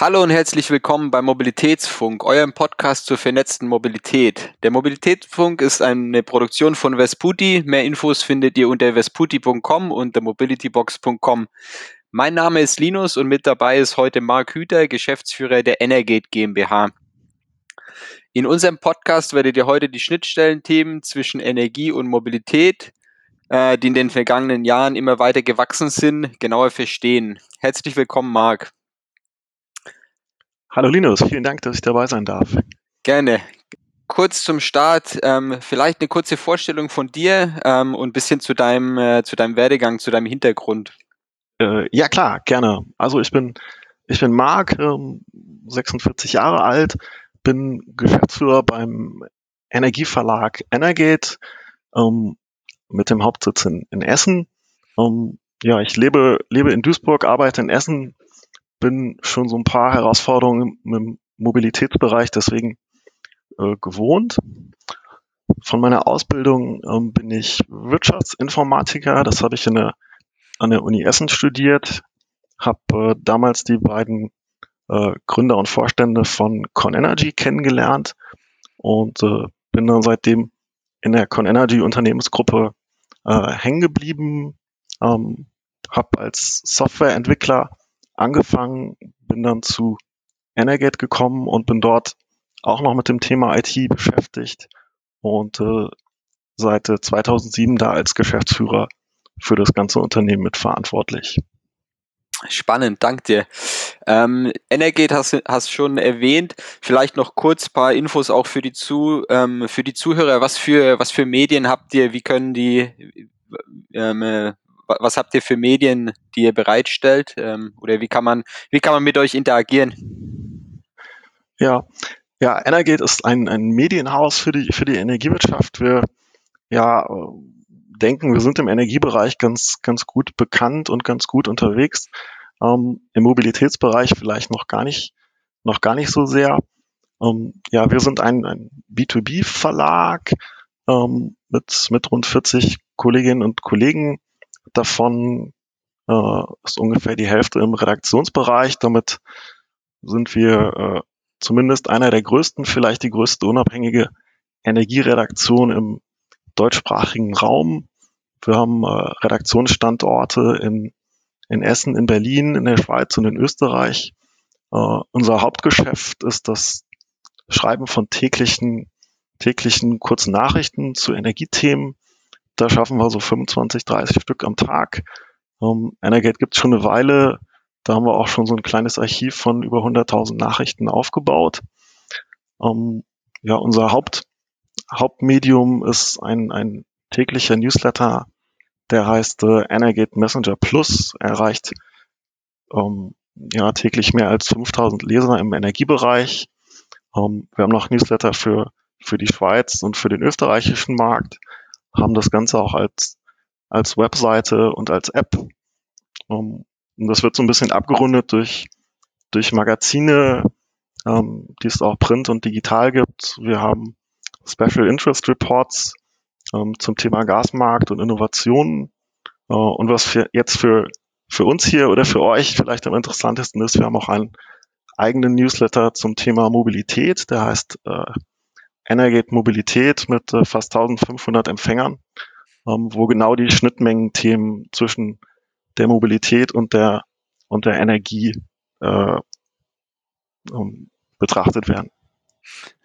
Hallo und herzlich willkommen beim Mobilitätsfunk, eurem Podcast zur vernetzten Mobilität. Der Mobilitätsfunk ist eine Produktion von Vesputi. Mehr Infos findet ihr unter vesputi.com und der mobilitybox.com. Mein Name ist Linus und mit dabei ist heute Marc Hüter, Geschäftsführer der Energate GmbH. In unserem Podcast werdet ihr heute die Schnittstellenthemen zwischen Energie und Mobilität, äh, die in den vergangenen Jahren immer weiter gewachsen sind, genauer verstehen. Herzlich willkommen, Marc. Hallo Linus, vielen Dank, dass ich dabei sein darf. Gerne. Kurz zum Start, ähm, vielleicht eine kurze Vorstellung von dir ähm, und ein bisschen zu deinem, äh, zu deinem Werdegang, zu deinem Hintergrund. Äh, ja klar, gerne. Also ich bin, ich bin Marc, ähm, 46 Jahre alt, bin Geschäftsführer beim Energieverlag Energate ähm, mit dem Hauptsitz in, in Essen. Ähm, ja, ich lebe, lebe in Duisburg, arbeite in Essen, bin schon so ein paar Herausforderungen im Mobilitätsbereich deswegen äh, gewohnt. Von meiner Ausbildung ähm, bin ich Wirtschaftsinformatiker. Das habe ich in der, an der Uni Essen studiert. Habe äh, damals die beiden äh, Gründer und Vorstände von ConEnergy kennengelernt und äh, bin dann seitdem in der ConEnergy Unternehmensgruppe äh, hängen geblieben. Ähm, habe als Softwareentwickler angefangen, bin dann zu Energate gekommen und bin dort auch noch mit dem Thema IT beschäftigt und äh, seit 2007 da als Geschäftsführer für das ganze Unternehmen mitverantwortlich. Spannend, danke dir. Ähm, Energate hast hast schon erwähnt. Vielleicht noch kurz paar Infos auch für die zu ähm, für die Zuhörer. Was für was für Medien habt ihr? Wie können die ähm, äh, was habt ihr für Medien, die ihr bereitstellt? Ähm, oder wie kann man, wie kann man mit euch interagieren? Ja, ja, Energate ist ein, ein Medienhaus für die, für die Energiewirtschaft. Wir ja, denken, wir sind im Energiebereich ganz, ganz gut bekannt und ganz gut unterwegs. Ähm, Im Mobilitätsbereich vielleicht noch gar nicht, noch gar nicht so sehr. Ähm, ja, wir sind ein, ein B2B-Verlag ähm, mit, mit rund 40 Kolleginnen und Kollegen, Davon äh, ist ungefähr die Hälfte im Redaktionsbereich. Damit sind wir äh, zumindest einer der größten, vielleicht die größte unabhängige Energieredaktion im deutschsprachigen Raum. Wir haben äh, Redaktionsstandorte in, in Essen, in Berlin, in der Schweiz und in Österreich. Uh, unser Hauptgeschäft ist das Schreiben von täglichen, täglichen kurzen Nachrichten zu Energiethemen. Da schaffen wir so 25, 30 Stück am Tag. Ähm, Energate gibt es schon eine Weile. Da haben wir auch schon so ein kleines Archiv von über 100.000 Nachrichten aufgebaut. Ähm, ja, unser Haupt, Hauptmedium ist ein, ein täglicher Newsletter, der heißt äh, Energate Messenger Plus. Er erreicht ähm, ja, täglich mehr als 5000 Leser im Energiebereich. Ähm, wir haben noch Newsletter für, für die Schweiz und für den österreichischen Markt haben das Ganze auch als, als Webseite und als App. Um, ähm, und das wird so ein bisschen abgerundet durch, durch Magazine, ähm, die es auch print und digital gibt. Wir haben Special Interest Reports ähm, zum Thema Gasmarkt und Innovationen. Äh, und was für jetzt für, für uns hier oder für euch vielleicht am interessantesten ist, wir haben auch einen eigenen Newsletter zum Thema Mobilität, der heißt äh, Energate Mobilität mit äh, fast 1500 Empfängern, ähm, wo genau die Schnittmengen-Themen zwischen der Mobilität und der und der Energie äh, um, betrachtet werden.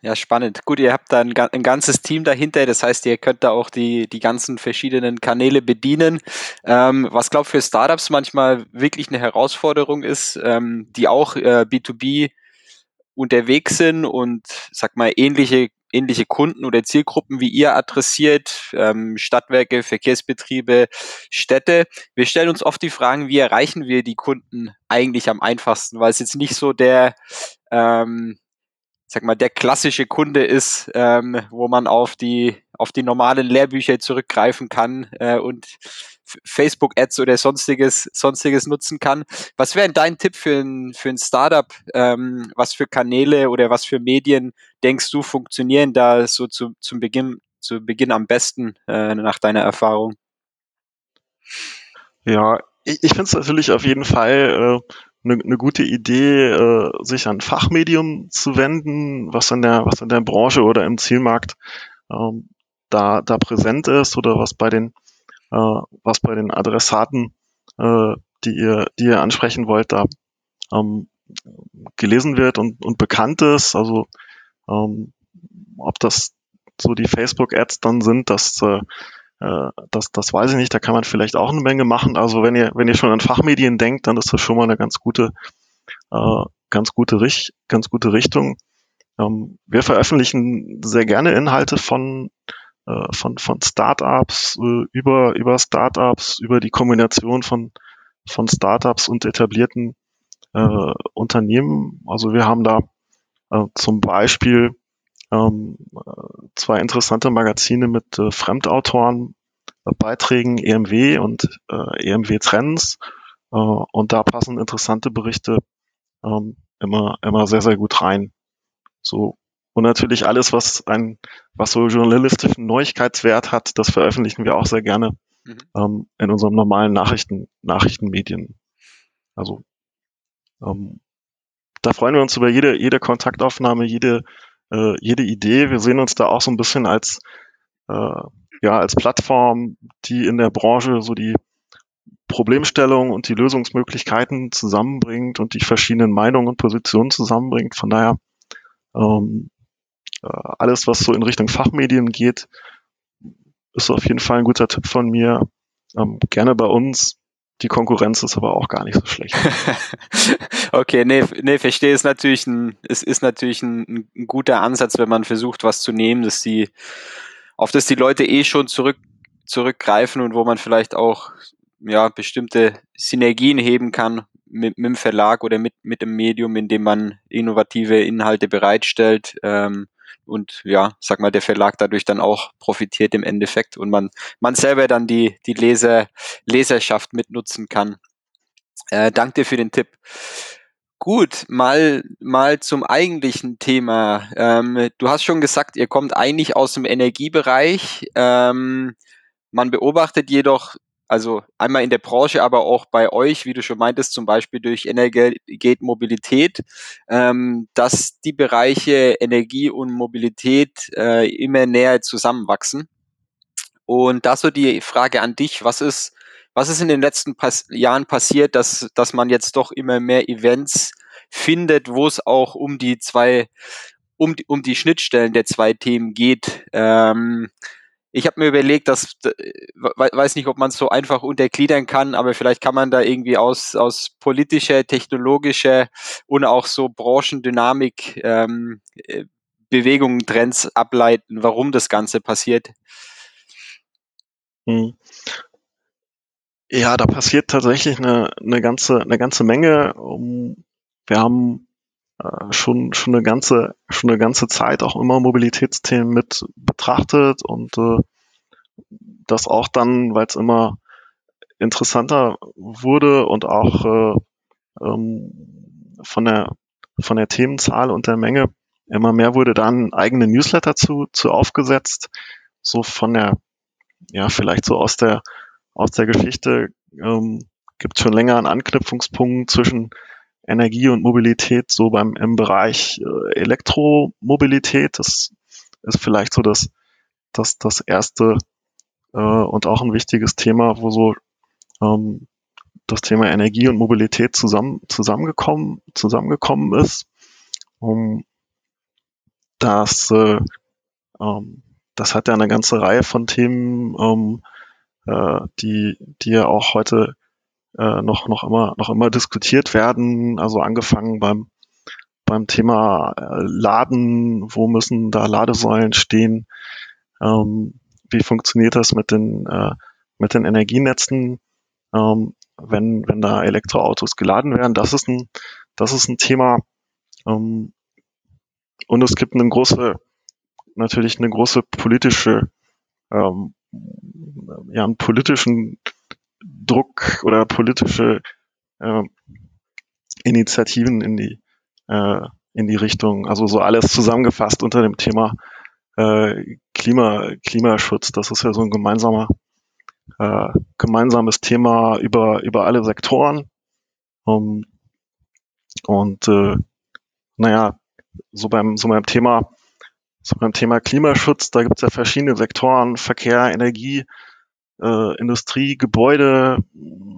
Ja, spannend. Gut, ihr habt da ein, ein, ganzes Team dahinter, das heißt, ihr könnt da auch die, die ganzen verschiedenen Kanäle bedienen. Ähm, was, glaube für Startups manchmal wirklich eine Herausforderung ist, ähm, die auch äh, B2B unterwegs sind und, sag mal, ähnliche ähnliche Kunden oder Zielgruppen wie ihr adressiert, ähm, Stadtwerke, Verkehrsbetriebe, Städte. Wir stellen uns oft die Fragen, wie erreichen wir die Kunden eigentlich am einfachsten, weil es jetzt nicht so der ähm, sag mal, der klassische Kunde ist, ähm, wo man auf die, auf die normalen Lehrbücher zurückgreifen kann äh, und Facebook-Ads oder sonstiges, sonstiges nutzen kann. Was wäre dein Tipp für ein, für ein Startup? Ähm, was für Kanäle oder was für Medien denkst du funktionieren da so zu, zum Beginn, zu Beginn am besten äh, nach deiner Erfahrung? Ja, ich, ich finde es natürlich auf jeden Fall äh, eine, eine gute Idee, äh, sich an Fachmedium zu wenden, was in der, was in der Branche oder im Zielmarkt ähm, da, da präsent ist oder was bei den, äh, was bei den Adressaten, äh, die ihr, die ihr ansprechen wollt, da ähm, gelesen wird und, und bekannt ist. Also ähm, ob das so die Facebook-Ads dann sind, das, äh, äh, das, das weiß ich nicht. Da kann man vielleicht auch eine Menge machen. Also wenn ihr, wenn ihr schon an Fachmedien denkt, dann ist das schon mal eine ganz gute, äh, ganz gute, Richt ganz gute Richtung. Ähm, wir veröffentlichen sehr gerne Inhalte von, äh, von, von Startups, äh, über, über Startups, über die Kombination von, von Startups und etablierten äh, Unternehmen. Also wir haben da äh, zum Beispiel ähm, zwei interessante Magazine mit äh, Fremdautoren, äh, Beiträgen EMW und äh, EMW Trends. Äh, und da passen interessante Berichte ähm, immer, immer sehr, sehr gut rein. So. Und natürlich alles, was ein, was so journalistischen Neuigkeitswert hat, das veröffentlichen wir auch sehr gerne mhm. ähm, in unserem normalen Nachrichten, Nachrichtenmedien. Also ähm, da freuen wir uns über jede, jede Kontaktaufnahme, jede äh, jede Idee. Wir sehen uns da auch so ein bisschen als, äh, ja, als Plattform, die in der Branche so die Problemstellung und die Lösungsmöglichkeiten zusammenbringt und die verschiedenen Meinungen und Positionen zusammenbringt. Von daher ähm, äh, alles, was so in Richtung Fachmedien geht, ist auf jeden Fall ein guter Tipp von mir. Ähm, gerne bei uns. Die Konkurrenz ist aber auch gar nicht so schlecht. okay, nee, nee, verstehe. Ist natürlich ein, es ist natürlich ein, ein, guter Ansatz, wenn man versucht, was zu nehmen, dass die, auf das die Leute eh schon zurück, zurückgreifen und wo man vielleicht auch ja, bestimmte Synergien heben kann mit, mit dem Verlag oder mit, mit dem Medium, in dem man innovative Inhalte bereitstellt. Ähm, und ja, sag mal, der Verlag dadurch dann auch profitiert im Endeffekt und man, man selber dann die, die Leser, Leserschaft mitnutzen kann. Äh, danke dir für den Tipp. Gut, mal, mal zum eigentlichen Thema. Ähm, du hast schon gesagt, ihr kommt eigentlich aus dem Energiebereich. Ähm, man beobachtet jedoch also einmal in der Branche, aber auch bei euch, wie du schon meintest, zum Beispiel durch Energate Mobilität, ähm, dass die Bereiche Energie und Mobilität äh, immer näher zusammenwachsen. Und da so die Frage an dich, was ist, was ist in den letzten Pas Jahren passiert, dass, dass man jetzt doch immer mehr Events findet, wo es auch um die zwei, um, um die Schnittstellen der zwei Themen geht. Ähm, ich habe mir überlegt, dass weiß nicht, ob man es so einfach untergliedern kann, aber vielleicht kann man da irgendwie aus aus politischer, technologischer und auch so Branchendynamik ähm, äh, Bewegungen, Trends ableiten, warum das Ganze passiert. Hm. Ja, da passiert tatsächlich eine, eine ganze eine ganze Menge. Wir haben schon schon eine ganze schon eine ganze Zeit auch immer Mobilitätsthemen mit betrachtet und äh, das auch dann, weil es immer interessanter wurde und auch äh, ähm, von der von der Themenzahl und der Menge immer mehr wurde dann eigene Newsletter zu, zu aufgesetzt, so von der, ja, vielleicht so aus der, aus der Geschichte ähm, gibt schon länger einen Anknüpfungspunkt zwischen Energie und Mobilität, so beim im Bereich äh, Elektromobilität. Das ist vielleicht so das, das, das erste äh, und auch ein wichtiges Thema, wo so ähm, das Thema Energie und Mobilität zusammen, zusammengekommen, zusammengekommen ist. Um, das, äh, ähm, das hat ja eine ganze Reihe von Themen, ähm, äh, die, die ja auch heute äh, noch, noch immer, noch immer diskutiert werden. Also angefangen beim, beim Thema äh, Laden, wo müssen da Ladesäulen stehen, ähm, wie funktioniert das mit den, äh, mit den Energienetzen, ähm, wenn, wenn da Elektroautos geladen werden. Das ist ein, das ist ein Thema. Ähm, und es gibt eine große, natürlich eine große politische, ähm, ja, einen politischen Druck oder politische äh, Initiativen in die, äh, in die Richtung. Also so alles zusammengefasst unter dem Thema äh, Klima, Klimaschutz. Das ist ja so ein gemeinsamer, äh, gemeinsames Thema über, über alle Sektoren. Um, Und äh, naja, so beim, so beim Thema, so beim Thema Klimaschutz, da gibt es ja verschiedene Sektoren, Verkehr, Energie, äh, Industrie, Gebäude,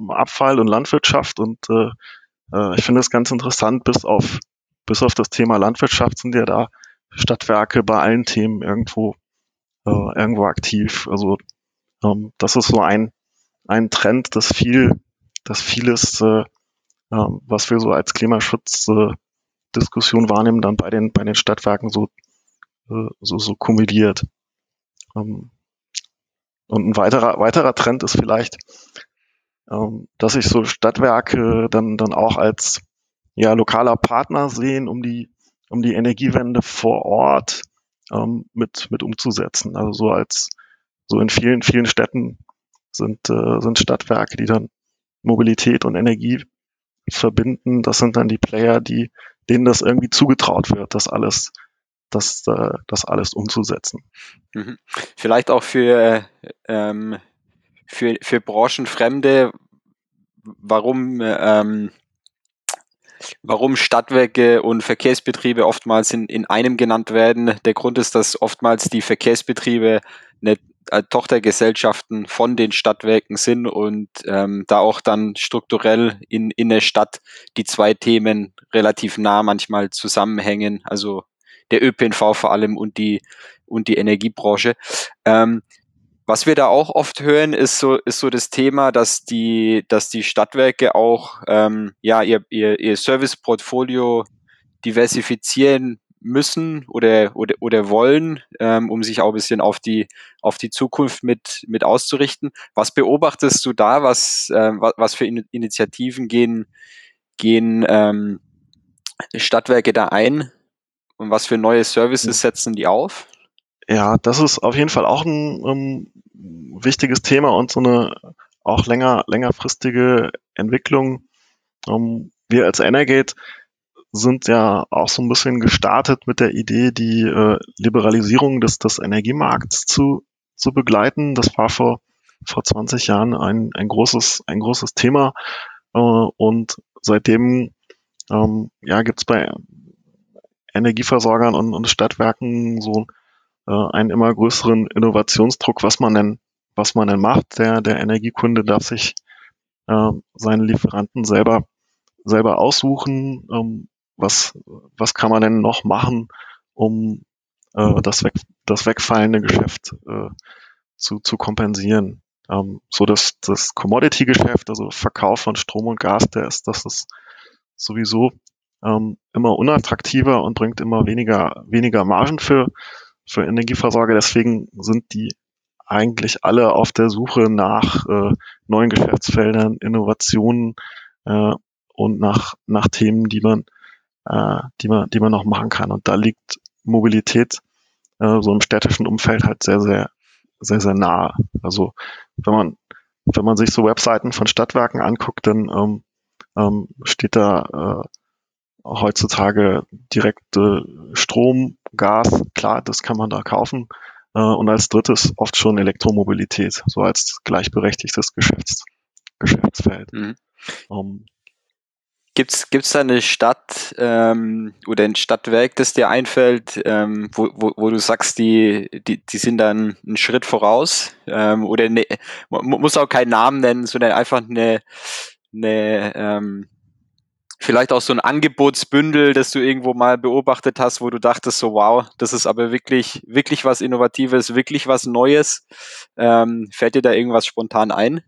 Abfall und Landwirtschaft. Und äh, äh, ich finde es ganz interessant, bis auf, bis auf das Thema Landwirtschaft sind ja da Stadtwerke bei allen Themen irgendwo, äh, irgendwo aktiv. Also ähm, das ist so ein, ein Trend, dass viel, dass vieles, äh, äh, was wir so als Klimaschutz äh, Diskussion wahrnehmen, dann bei den, bei den Stadtwerken so, äh, so, so kumuliert. Ähm, und ein weiterer, weiterer Trend ist vielleicht, ähm, dass sich so Stadtwerke dann, dann auch als ja, lokaler Partner sehen, um die, um die Energiewende vor Ort ähm, mit, mit umzusetzen. Also so als so in vielen, vielen Städten sind, äh, sind Stadtwerke, die dann Mobilität und Energie verbinden. Das sind dann die Player, die, denen das irgendwie zugetraut wird, das alles, das, äh, das alles umzusetzen. Mhm. Vielleicht auch für, ähm, für, für Branchenfremde, warum, ähm, warum Stadtwerke und Verkehrsbetriebe oftmals in, in einem genannt werden. Der Grund ist, dass oftmals die Verkehrsbetriebe eine äh, Tochtergesellschaften von den Stadtwerken sind und ähm, da auch dann strukturell in, in der Stadt die zwei Themen relativ nah manchmal zusammenhängen, also der ÖPNV vor allem und die, und die Energiebranche. Ähm, was wir da auch oft hören, ist so, ist so das Thema, dass die, dass die Stadtwerke auch ähm, ja, ihr, ihr, ihr Serviceportfolio diversifizieren müssen oder, oder, oder wollen, ähm, um sich auch ein bisschen auf die, auf die Zukunft mit, mit auszurichten. Was beobachtest du da? Was, was, was für Initiativen gehen, gehen ähm, Stadtwerke da ein? Und was für neue Services setzen die auf? Ja, das ist auf jeden Fall auch ein um, wichtiges Thema und so eine auch länger, längerfristige Entwicklung. Um, wir als Energate sind ja auch so ein bisschen gestartet mit der Idee, die äh, Liberalisierung des, des Energiemarkts zu, zu begleiten. Das war vor, vor 20 Jahren ein, ein, großes, ein großes Thema. Äh, und seitdem ähm, ja, gibt es bei Energieversorgern und, und Stadtwerken so äh, einen immer größeren Innovationsdruck, was man denn, was man denn macht. Der, der Energiekunde darf sich äh, seine Lieferanten selber selber aussuchen, ähm, was, was kann man denn noch machen, um äh, das, weg, das wegfallende Geschäft äh, zu, zu kompensieren. Ähm, so dass das Commodity-Geschäft, also Verkauf von Strom und Gas, der ist, das ist sowieso ähm, immer unattraktiver und bringt immer weniger, weniger Margen für, für Energieversorger. Deswegen sind die eigentlich alle auf der Suche nach äh, neuen Geschäftsfeldern, Innovationen äh, und nach, nach Themen, die man äh, die man, die man noch machen kann. Und da liegt Mobilität äh, so im städtischen Umfeld halt sehr, sehr, sehr, sehr nahe. Also wenn man, wenn man sich so Webseiten von Stadtwerken anguckt, dann ähm, ähm, steht da äh, heutzutage direkt äh, Strom, Gas, klar, das kann man da kaufen. Äh, und als drittes oft schon Elektromobilität, so als gleichberechtigtes Geschäfts, Geschäftsfeld. Mhm. Um, ähm, Gibt's gibt's da eine Stadt ähm, oder ein Stadtwerk, das dir einfällt, ähm, wo, wo, wo du sagst, die, die, die sind dann einen Schritt voraus? Ähm, oder ne, man muss auch keinen Namen nennen, sondern einfach eine, eine ähm, vielleicht auch so ein Angebotsbündel, das du irgendwo mal beobachtet hast, wo du dachtest, so wow, das ist aber wirklich, wirklich was Innovatives, wirklich was Neues. Ähm, fällt dir da irgendwas spontan ein?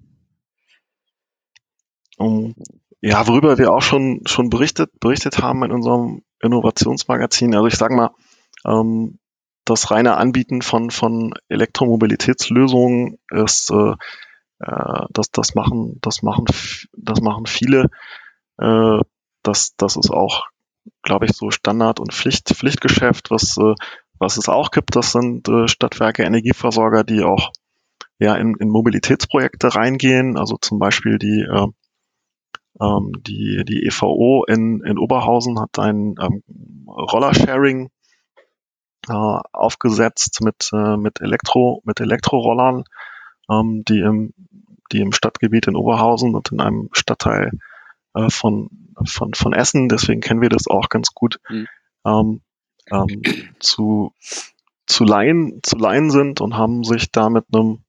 Ja, worüber wir auch schon, schon berichtet, berichtet haben in unserem Innovationsmagazin. Also ich sage mal, ähm, das reine Anbieten von, von Elektromobilitätslösungen ist, äh, äh, das, das machen, das machen, das machen viele. Äh, das, das ist auch, glaube ich, so Standard- und Pflicht, Pflichtgeschäft, was, äh, was es auch gibt. Das sind äh, Stadtwerke, Energieversorger, die auch ja, in, in Mobilitätsprojekte reingehen. Also zum Beispiel die äh, ähm, die, die EVO in, in Oberhausen hat ein ähm, Rollersharing äh, aufgesetzt mit, äh, mit Elektro, mit Elektrorollern, ähm, die im, die im Stadtgebiet in Oberhausen und in einem Stadtteil äh, von, von, von Essen, deswegen kennen wir das auch ganz gut, mhm. ähm, ähm, zu, zu Laien, zu Laien sind und haben sich da mit einem,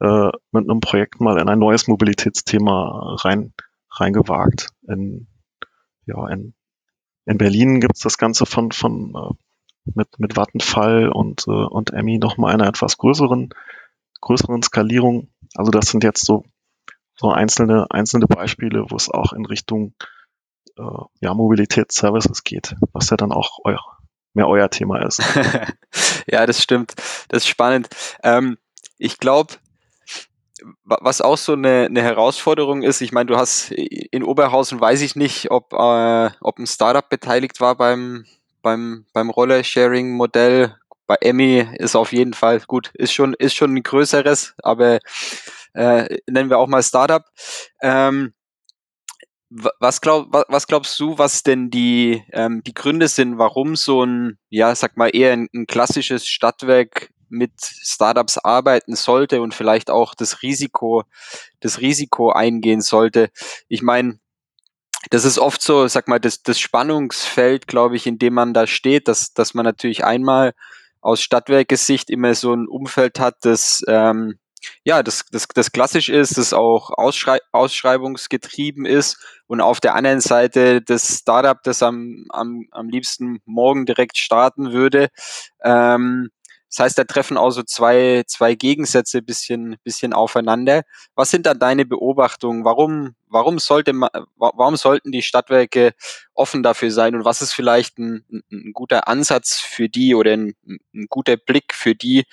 äh, mit einem Projekt mal in ein neues Mobilitätsthema rein, reingewagt. In, ja, in, in Berlin gibt's das Ganze von, von äh, mit, mit Vattenfall und, äh, und Emmy nochmal einer etwas größeren, größeren Skalierung. Also das sind jetzt so, so einzelne, einzelne Beispiele, wo es auch in Richtung äh, ja, Mobilitätsservices geht, was ja dann auch eu mehr euer Thema ist. ja, das stimmt. Das ist spannend. Ähm, ich glaube, was auch so eine, eine Herausforderung ist, ich meine, du hast in Oberhausen, weiß ich nicht, ob, äh, ob ein Startup beteiligt war beim, beim, beim Roller-Sharing-Modell. Bei Emmy ist auf jeden Fall gut, ist schon, ist schon ein größeres, aber äh, nennen wir auch mal Startup. Ähm, was, glaub, was glaubst du, was denn die, ähm, die Gründe sind, warum so ein, ja, sag mal, eher ein, ein klassisches Stadtwerk mit Startups arbeiten sollte und vielleicht auch das Risiko, das Risiko eingehen sollte? Ich meine, das ist oft so, sag mal, das, das Spannungsfeld, glaube ich, in dem man da steht, dass, dass man natürlich einmal aus Stadtwerkesicht immer so ein Umfeld hat, das ähm, ja, das, das, das klassisch ist, das auch Ausschrei ausschreibungsgetrieben ist und auf der anderen Seite das Startup, das am, am, am liebsten morgen direkt starten würde, ähm, das heißt, da treffen auch so zwei, zwei Gegensätze bisschen, bisschen aufeinander. Was sind da deine Beobachtungen? Warum, warum sollte man, warum sollten die Stadtwerke offen dafür sein? Und was ist vielleicht ein, ein guter Ansatz für die oder ein, ein guter Blick für die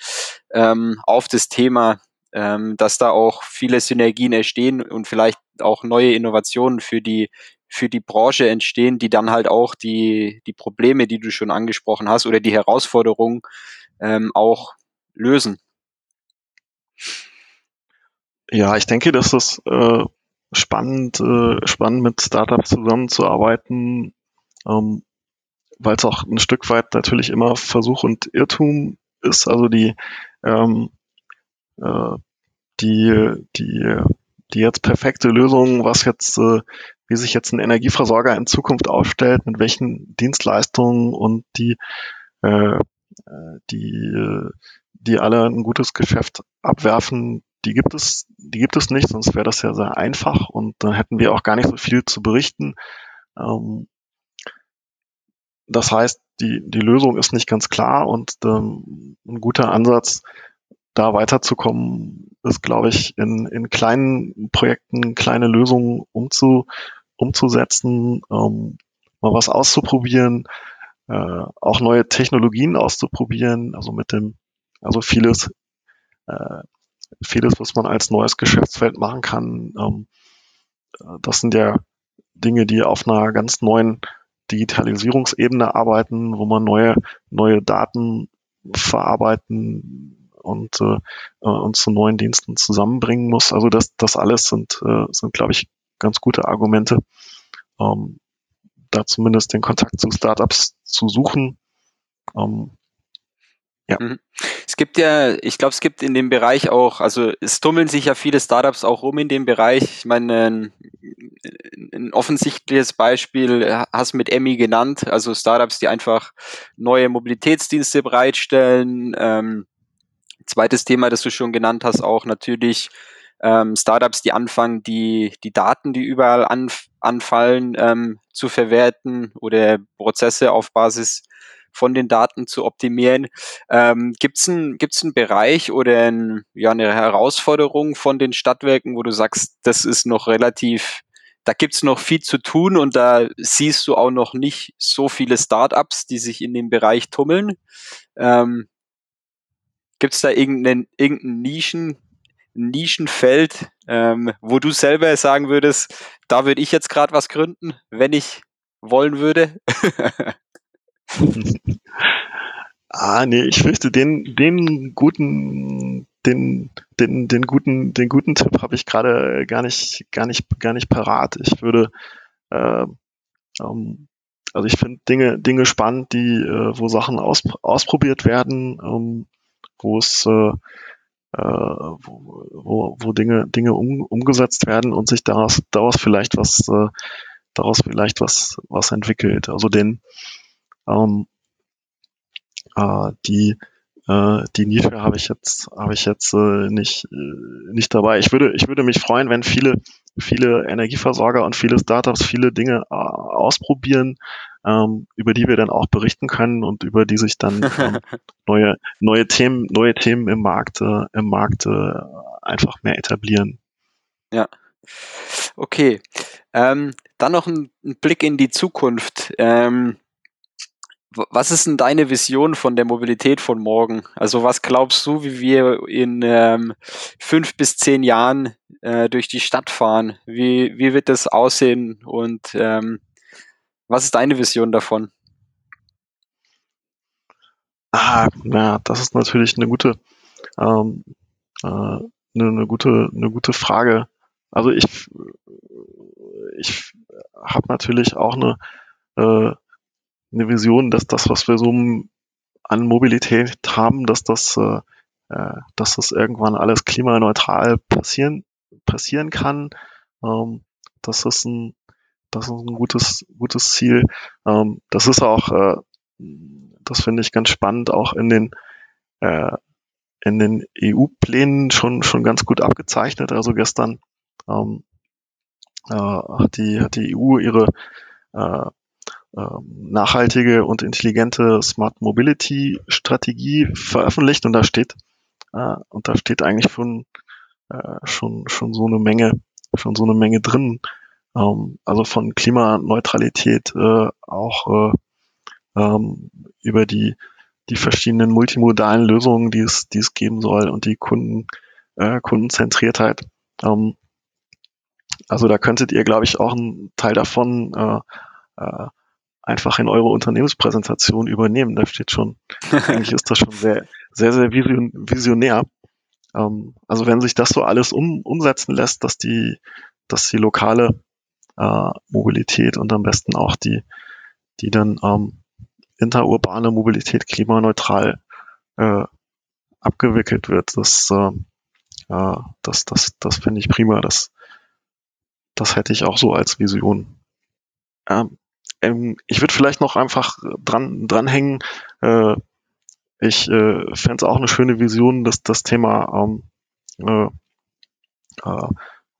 ähm, auf das Thema, ähm, dass da auch viele Synergien entstehen und vielleicht auch neue Innovationen für die, für die Branche entstehen, die dann halt auch die, die Probleme, die du schon angesprochen hast, oder die Herausforderungen ähm, auch lösen. Ja, ich denke, dass das äh, spannend, äh, spannend mit Startups zusammenzuarbeiten, ähm, weil es auch ein Stück weit natürlich immer Versuch und Irrtum ist. Also die, ähm, äh, die, die, die jetzt perfekte Lösung, was jetzt, äh, wie sich jetzt ein Energieversorger in Zukunft aufstellt, mit welchen Dienstleistungen und die äh, die, die alle ein gutes Geschäft abwerfen, die gibt es, die gibt es nicht, sonst wäre das ja sehr einfach und dann hätten wir auch gar nicht so viel zu berichten. Ähm, das heißt, die, die Lösung ist nicht ganz klar und ähm, ein guter Ansatz, da weiterzukommen, ist, glaube ich, in, in kleinen Projekten kleine Lösungen umzu, umzusetzen, ähm, mal was auszuprobieren, äh, auch neue Technologien auszuprobieren, also mit dem, also vieles, äh, vieles, was man als neues Geschäftsfeld machen kann. Ähm, äh, das sind ja Dinge, die auf einer ganz neuen Digitalisierungsebene arbeiten, wo man neue, neue Daten verarbeiten und, äh, äh und zu neuen Diensten zusammenbringen muss. Also das, das alles sind, äh, sind glaube ich, ganz gute Argumente, ähm, da zumindest den Kontakt zu Startups zu suchen. Ähm, ja. Mhm. Es gibt ja, ich glaube, es gibt in dem Bereich auch, also es tummeln sich ja viele Startups auch rum in dem Bereich. Ich meine, ein, ein offensichtliches Beispiel hast mit Emmy genannt, also Startups, die einfach neue Mobilitätsdienste bereitstellen. Ähm, zweites Thema, das du schon genannt hast, auch natürlich ähm, Startups, die anfangen, die, die Daten, die überall anf anfallen, ähm, zu verwerten oder Prozesse auf Basis von den Daten zu optimieren. Ähm, Gibt es einen gibt's einen Bereich oder ein, ja, eine Herausforderung von den Stadtwerken, wo du sagst, das ist noch relativ, da gibt es noch viel zu tun und da siehst du auch noch nicht so viele Startups, die sich in dem Bereich tummeln? Ähm, Gibt es da irgendeinen, irgendeinen Nischen, Nischenfeld, ähm, wo du selber sagen würdest, da würde ich jetzt gerade was gründen, wenn ich wollen würde? ah, nee, ich fürchte, den, den guten, den, den, den guten, den guten Tipp habe ich gerade gar nicht, gar nicht, gar nicht parat. Ich würde, äh, ähm, also ich finde Dinge, Dinge spannend, die, äh, wo Sachen aus, ausprobiert werden, ähm, wo es äh, äh, wo, wo, Dinge, Dinge um, umgesetzt werden und sich daraus, daraus vielleicht was, äh, daraus vielleicht was, was entwickelt. Also den, ähm, äh, die, äh, die Nische habe ich jetzt, habe ich jetzt äh, nicht, äh, nicht dabei. Ich würde, ich würde mich freuen, wenn viele, viele Energieversorger und viele Startups viele Dinge äh, ausprobieren, ähm, über die wir dann auch berichten können und über die sich dann ähm, neue, neue Themen, neue Themen im Markt, äh, im Markt äh, einfach mehr etablieren. Ja. Okay. Ähm, dann noch ein, ein, Blick in die Zukunft. Ähm, was ist denn deine Vision von der Mobilität von morgen? Also was glaubst du, wie wir in ähm, fünf bis zehn Jahren äh, durch die Stadt fahren? Wie, wie wird das aussehen und ähm, was ist deine Vision davon? Ah, na, das ist natürlich eine gute, ähm, äh, eine, eine gute, eine gute Frage. Also ich, ich habe natürlich auch eine, äh, eine Vision, dass das, was wir so an Mobilität haben, dass das, äh, äh, dass das irgendwann alles klimaneutral passieren, passieren kann. Ähm, das ist ein, das ist ein gutes, gutes Ziel. Ähm, das ist auch, äh, das finde ich ganz spannend, auch in den, äh, in den EU-Plänen schon, schon ganz gut abgezeichnet. Also gestern ähm, äh, hat, die, hat die EU ihre äh, äh, nachhaltige und intelligente Smart Mobility Strategie veröffentlicht und da steht, äh, und da steht eigentlich schon, äh, schon, schon so eine Menge, schon so eine Menge drin, ähm, also von Klimaneutralität äh, auch äh, ähm, über die, die verschiedenen multimodalen Lösungen, die es, die es geben soll und die Kunden, äh, Kundenzentriertheit. Ähm, also da könntet ihr, glaube ich, auch einen Teil davon äh, äh, einfach in eure Unternehmenspräsentation übernehmen. Da steht schon, eigentlich ist das schon sehr, sehr, sehr visionär. Ähm, also wenn sich das so alles um, umsetzen lässt, dass die, dass die lokale äh, Mobilität und am besten auch die, die dann ähm, interurbane Mobilität klimaneutral äh, abgewickelt wird. Das, äh, äh, das, das, das finde ich prima. Das, das hätte ich auch so als Vision. Ähm, ähm, ich würde vielleicht noch einfach dran dranhängen. Äh, ich äh, fände es auch eine schöne Vision, dass das Thema ähm, äh, äh,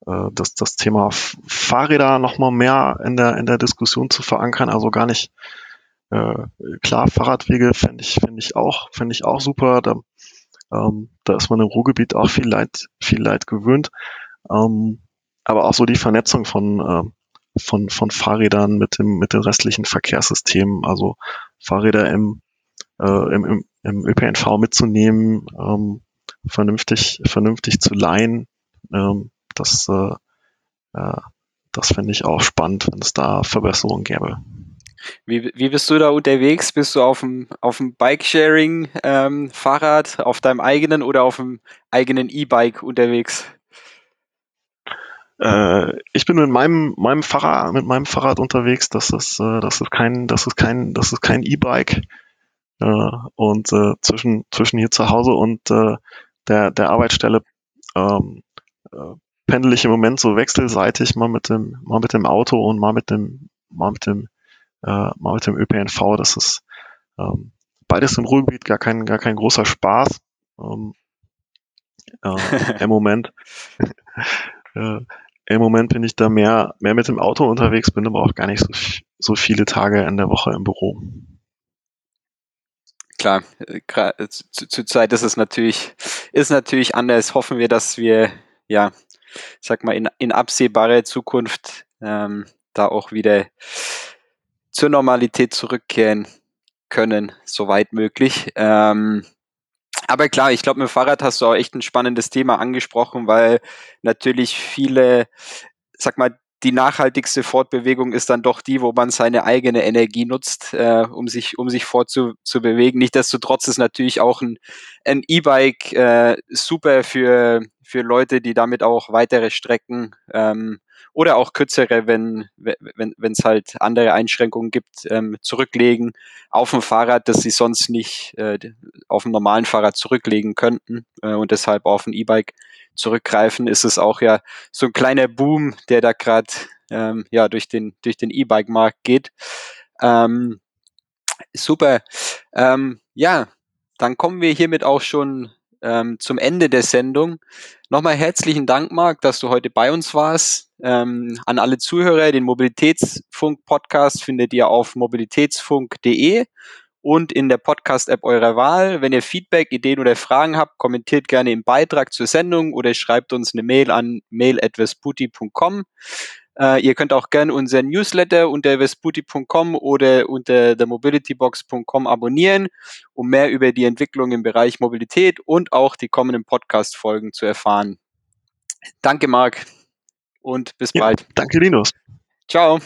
äh, das, das Thema Fahrräder nochmal mehr in der, in der Diskussion zu verankern. Also gar nicht äh, klar, Fahrradwege fände ich, fände ich auch, fände ich auch super. Da, ähm, da ist man im Ruhrgebiet auch viel Leid, viel Leid gewöhnt. Ähm, aber auch so die Vernetzung von, äh, von, von Fahrrädern mit dem, mit den restlichen Verkehrssystemen, also Fahrräder im, äh, im, im, im ÖPNV mitzunehmen, ähm, vernünftig, vernünftig zu leihen, ähm, das, äh, das fände ich auch spannend, wenn es da Verbesserungen gäbe. Wie, wie bist du da unterwegs? Bist du auf dem, auf dem Bike-Sharing-Fahrrad, ähm, auf deinem eigenen oder auf dem eigenen E-Bike unterwegs? Äh, ich bin mit meinem, meinem Fahrrad, mit meinem Fahrrad unterwegs. Das ist, äh, das ist kein, das ist kein, das ist kein E-Bike. Äh, und äh, zwischen, zwischen hier zu Hause und äh, der, der Arbeitsstelle ähm, äh, pendel ich im Moment so wechselseitig mal mit dem, mal mit dem Auto und mal mit dem, mal mit dem, äh, mal mit dem ÖPNV. Das ist ähm, beides im Ruhrgebiet gar kein, gar kein großer Spaß. Ähm, äh, Im Moment, äh, im Moment bin ich da mehr, mehr mit dem Auto unterwegs, bin aber auch gar nicht so, so viele Tage in der Woche im Büro. Klar, äh, zur zu Zeit ist es natürlich, ist natürlich anders. Hoffen wir, dass wir ja sag mal, in, in absehbarer Zukunft ähm, da auch wieder zur Normalität zurückkehren können, soweit möglich. Ähm, aber klar, ich glaube, mit dem Fahrrad hast du auch echt ein spannendes Thema angesprochen, weil natürlich viele, sag mal, die nachhaltigste Fortbewegung ist dann doch die, wo man seine eigene Energie nutzt, äh, um sich, um sich fortzubewegen. Nichtsdestotrotz ist natürlich auch ein, E-Bike äh, super für, für Leute, die damit auch weitere Strecken ähm, oder auch kürzere, wenn wenn wenn es halt andere Einschränkungen gibt, ähm, zurücklegen auf dem Fahrrad, das sie sonst nicht äh, auf dem normalen Fahrrad zurücklegen könnten äh, und deshalb auf ein E-Bike zurückgreifen, ist es auch ja so ein kleiner Boom, der da gerade ähm, ja, durch den, durch den E-Bike-Markt geht. Ähm, super. Ähm, ja, dann kommen wir hiermit auch schon ähm, zum Ende der Sendung. Nochmal herzlichen Dank, Marc, dass du heute bei uns warst. Ähm, an alle Zuhörer, den Mobilitätsfunk-Podcast findet ihr auf mobilitätsfunk.de und in der Podcast-App eurer Wahl. Wenn ihr Feedback, Ideen oder Fragen habt, kommentiert gerne im Beitrag zur Sendung oder schreibt uns eine Mail an mail.vesputi.com. Äh, ihr könnt auch gerne unseren Newsletter unter vesputi.com oder unter themobilitybox.com abonnieren, um mehr über die Entwicklung im Bereich Mobilität und auch die kommenden Podcast-Folgen zu erfahren. Danke, Marc, und bis ja, bald. Danke, Linus. Ciao.